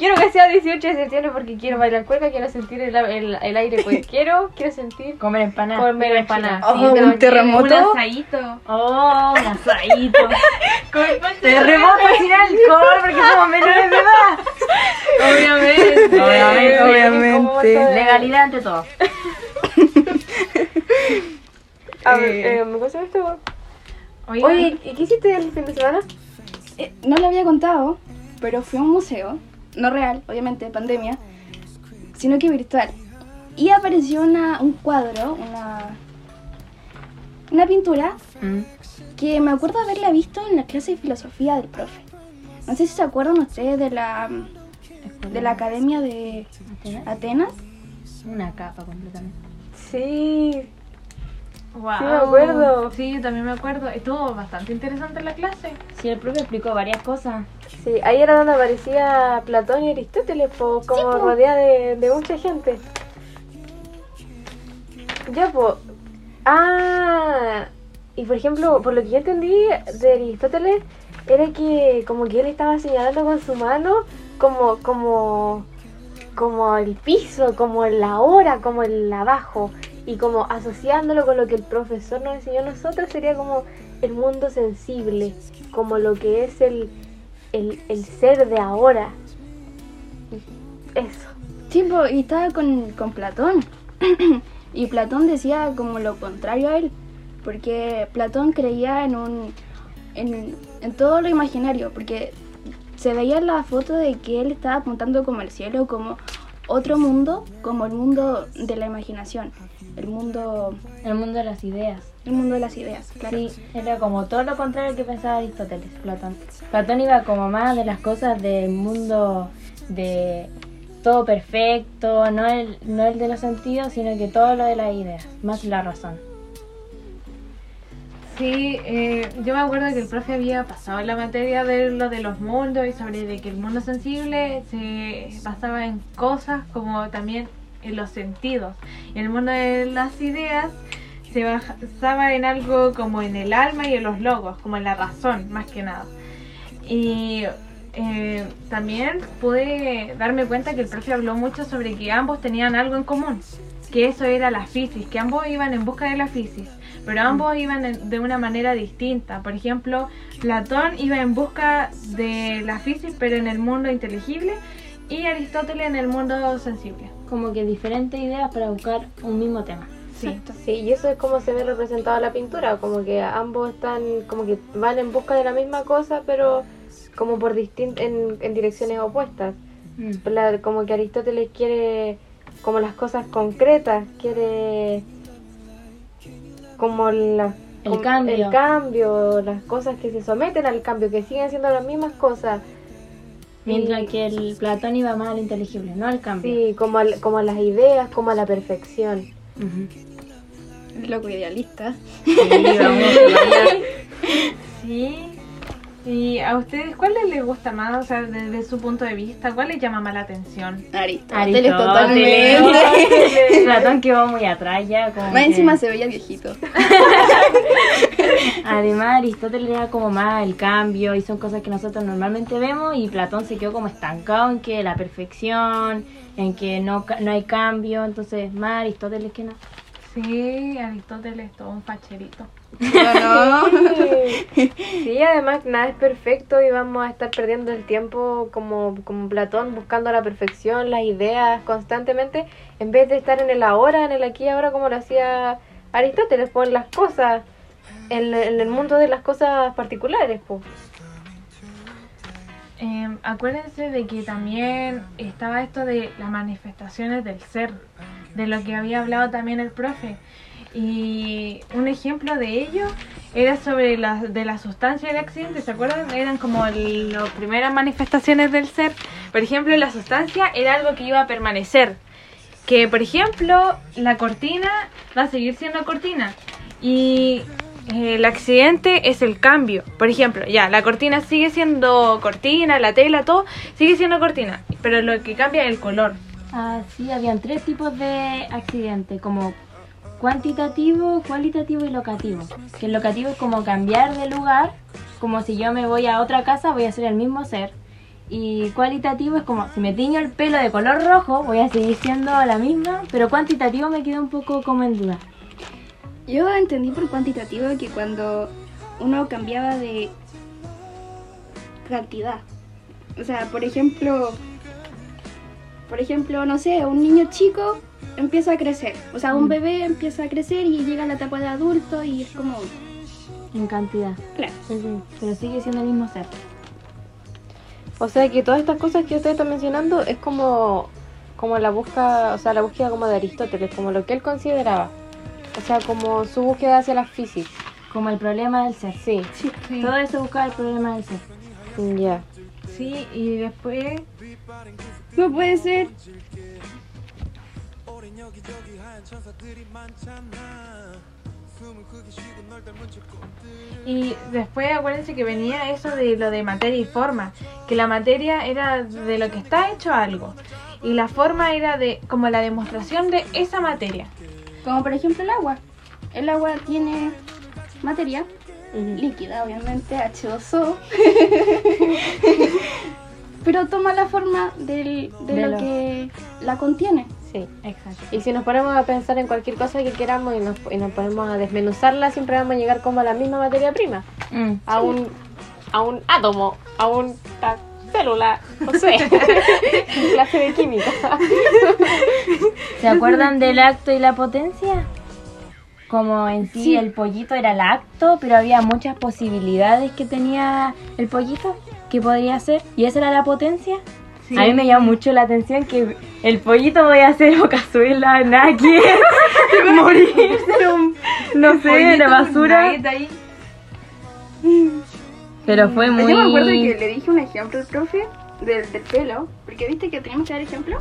quiero que sea 18 de septiembre porque quiero bailar cueca, quiero sentir el, el, el aire cuequero, quiero sentir Comer empanadas. comer empanadas. Oh, Sí, un terremoto. Un asadito. Oh, un asadito. Terremoto sin alcohol porque somos menores de edad. Obviamente. Obviamente, obviamente. Legalidad ante todo. A ver, Eh. ¿me pasa esto? Oigan, Oye, ¿y qué hiciste el fin de semana? Eh, no lo había contado, pero fui a un museo, no real, obviamente, pandemia, sino que virtual. Y apareció una, un cuadro, una, una pintura Mm. que me acuerdo haberla visto en la clase de filosofía del profe. No sé si se acuerdan ustedes de la, de la Academia de ¿Atenas? Atenas. Una capa completamente. Sí. Wow. sí me acuerdo. Sí, yo también me acuerdo. Estuvo bastante interesante la clase. Sí, el profe explicó varias cosas. Sí, ahí era donde aparecía Platón y Aristóteles, po, como po. rodeada de, de mucha gente. Ya, pues. Ah, y por ejemplo, por lo que yo entendí de Aristóteles, era que como que él estaba señalando con su mano como, como, como el piso, como la hora, como el abajo, y como asociándolo con lo que el profesor nos enseñó a nosotros, sería como el mundo sensible, como lo que es el, el, el ser de ahora. Eso. Sí, y estaba con, con Platón. y Platón decía como lo contrario a él, porque Platón creía en un en, en todo lo imaginario, porque se veía la foto de que él estaba apuntando como al cielo, como otro mundo, como el mundo de la imaginación, el mundo El mundo de las ideas. el mundo de las ideas, claro. Sí, era como todo lo contrario que pensaba Aristóteles, Platón. Platón iba como más de las cosas del mundo de todo perfecto, no el, no el de los sentidos, sino que todo lo de las ideas, más la razón. Sí, eh, yo me acuerdo que el profe había pasado la materia de lo de los mundos y sobre de que el mundo sensible se basaba en cosas como también en los sentidos. El mundo de las ideas se basaba en algo como en el alma y en los logos, como en la razón, más que nada. Y eh, también pude darme cuenta que el profe habló mucho sobre que ambos tenían algo en común, que eso era la fisis, que ambos iban en busca de la fisis, pero ambos iban en- de una manera distinta. Por ejemplo, Platón iba en busca de la fisis, pero en el mundo inteligible, y Aristóteles en el mundo sensible. Como que diferentes ideas para buscar un mismo tema. Sí. Sí, y eso es como se ve representado en la pintura, como que ambos están, como que van en busca de la misma cosa, pero como por distin en, en direcciones opuestas. Mm. La- como que Aristóteles quiere como las cosas concretas, quiere como la, El como cambio. el cambio, las cosas que se someten al cambio, que siguen siendo las mismas cosas. Mientras Y- que el Platón iba más al inteligible, no al cambio. Sí, como, al- como a las ideas, como a la perfección. Ujú. Loco idealista. Sí, vamos, Sí. ¿Y a ustedes cuál les gusta más, o sea, desde su punto de vista, cuál les llama más la atención? Aristóteles Aristóteles. totalmente. Platón quedó muy atrás ya. Como Más que- encima se veía viejito. Además, Aristóteles era como más el cambio y son cosas que nosotros normalmente vemos y Platón se quedó como estancado en que la perfección, en que no, ca- no hay cambio, entonces más Aristóteles que no. Sí, Aristóteles, todo un facherito. No, no. Sí, además nada es perfecto y vamos a estar perdiendo el tiempo como, como Platón buscando la perfección, las ideas constantemente, en vez de estar en el ahora, en el aquí y ahora como lo hacía Aristóteles, en las cosas, en, en el mundo de las cosas particulares, pues. Eh, acuérdense de que también estaba esto de las manifestaciones del ser, de lo que había hablado también el profe. Y un ejemplo de ello era sobre las de la sustancia del accidente, ¿se acuerdan? Eran como las primeras manifestaciones del ser. Por ejemplo, la sustancia era algo que iba a permanecer. Que, por ejemplo, la cortina va a seguir siendo cortina. Y eh, el accidente es el cambio. Por ejemplo, ya, la cortina sigue siendo cortina, la tela, todo sigue siendo cortina. Pero lo que cambia es el color. Ah, sí, habían tres tipos de accidentes, como cuantitativo, cualitativo y locativo. Que el locativo es como cambiar de lugar, como si yo me voy a otra casa voy a ser el mismo ser. Y cualitativo es como, si me tiño el pelo de color rojo, voy a seguir siendo la misma, pero cuantitativo me queda un poco como en duda. Yo entendí por cuantitativo que cuando uno cambiaba de cantidad. O sea, por ejemplo, por ejemplo, no sé, un niño chico empieza a crecer. O sea, un bebé empieza a crecer y llega a la etapa de adulto y es como, En cantidad. claro. Pero sigue siendo el mismo ser. O sea que todas estas cosas que ustedes están mencionando es como, como la búsqueda, o sea, la búsqueda como de Aristóteles, como lo que él consideraba. O sea, como su búsqueda hacia la física. Como el problema del ser. Sí, Sí. Todo eso buscaba el problema del ser. ya. Sí, y después No puede ser. Y después acuérdense que venía eso de lo de materia y forma, que la materia era de lo que está hecho algo y la forma era de como la demostración de esa materia. Como por ejemplo el agua. El agua tiene materia líquida, obviamente, H2O. Pero toma la forma del- de, De lo lo- que la contiene. Sí. Exacto. Y si nos ponemos a pensar en cualquier cosa que queramos y nos, y nos ponemos a desmenuzarla, siempre vamos a llegar como a la misma materia prima. Mm. A un, a un átomo, a una célula, no sé. clase de química. ¿Se acuerdan del acto y la potencia? Como en sí, Sí. el pollito era el acto, pero había muchas posibilidades que tenía el pollito que podría hacer. ¿Y esa era la potencia? Sí. A mí me llama mucho la atención que el pollito podía hacer o cazuela, naki, morir, ser un, no sé, de Pollito, basura. Pero fue muy... Yo me acuerdo que le dije un ejemplo al profe del, del pelo, porque viste que teníamos que dar ejemplo.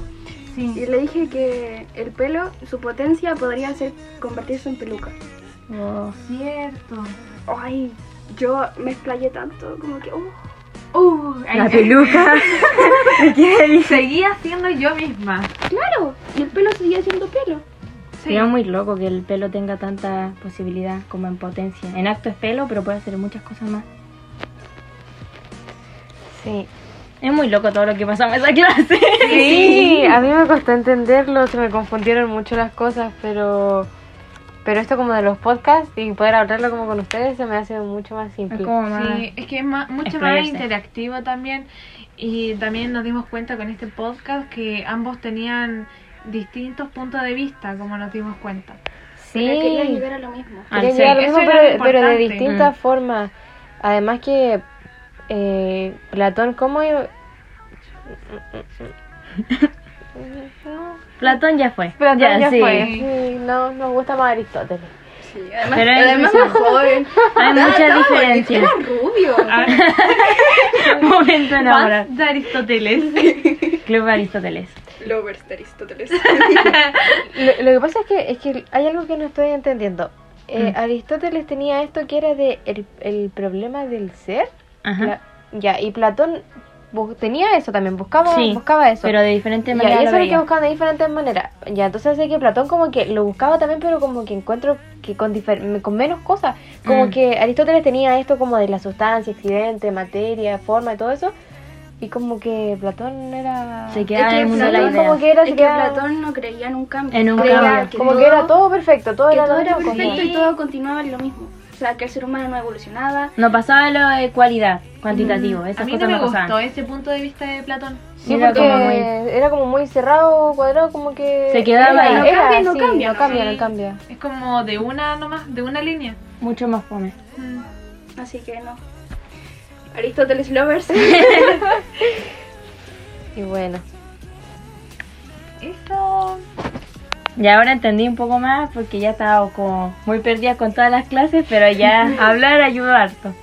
Y Sí. le dije que el pelo, su potencia podría ser convertirse en peluca. Oh, Cierto. Ay, yo me explayé tanto, como que, oh, Uh, la peluca. ¿Qué? Seguía siendo yo misma. claro, y el pelo seguía siendo pelo. Sí. Sería muy loco que el pelo tenga tanta posibilidad como en potencia. En acto es pelo, pero puede hacer muchas cosas más. Sí. Es muy loco todo lo que pasaba en esa clase. Sí, a mí me costó entenderlo, se me confundieron mucho las cosas, pero pero esto como de los podcasts y poder hablarlo como con ustedes se me hace mucho más Es simple. como más... Sí, es que es más- mucho más interactivo también. Y también nos dimos cuenta con este podcast que ambos tenían distintos puntos de vista, como nos dimos cuenta. Pero quería Sí, llegar a lo mismo. Ah, quería sí. llegar a lo mismo, era pero, pero de distintas Mm. formas. Además que eh, Platón, ¿cómo? Platón ya fue. Platón ya, sí. fue. Sí, no, nos gusta más Aristóteles. Sí, además, Pero además más impresionante. joven. Hay Estaba- muchas diferencias. Era rubio. Momento enamorar. Fans de Aristóteles. Club Aristóteles. Lovers de Aristóteles. Lo, lo que pasa es que, es que hay algo que no estoy entendiendo. Eh, Mm. Aristóteles tenía esto que era de el, el problema del ser. Ajá. La- ya, y Platón tenía eso también, buscaba, Sí, buscaba eso. Pero de diferentes maneras y lo eso es lo que veía. buscaban de diferentes maneras. Ya, entonces sé que Platón como que lo buscaba también, pero como que encuentro que con, difer- con menos cosas. Como Mm. que Aristóteles tenía esto como de la sustancia, accidente, materia, forma y todo eso. Y como que Platón era... Se quedaba Es en que el mundo de la Platón idea. como que era, es se que quedaba- Platón no creía en un cambio. En un Creía cambio. que como todo- que era todo perfecto, todo que era todo era perfecto como- y todo continuaba en lo mismo. O sea, que el ser humano no evolucionaba. No pasaba lo de cualidad, cuantitativo. A Esas mí no cosas me no gustó pasaban. ese punto de vista de Platón. Sí, Era porque como muy- era como muy cerrado, cuadrado, como que... Se quedaba era- ahí. No era cambia, no cambia, no ¿no? cambia, no cambia. Es como de una nomás, de una línea. Mucho más fome. Mm. Así que no. Aristóteles Lovers. Y bueno. Eso. Y ahora entendí un poco más porque ya estaba como muy perdida con todas las clases, pero ya hablar ayudó harto.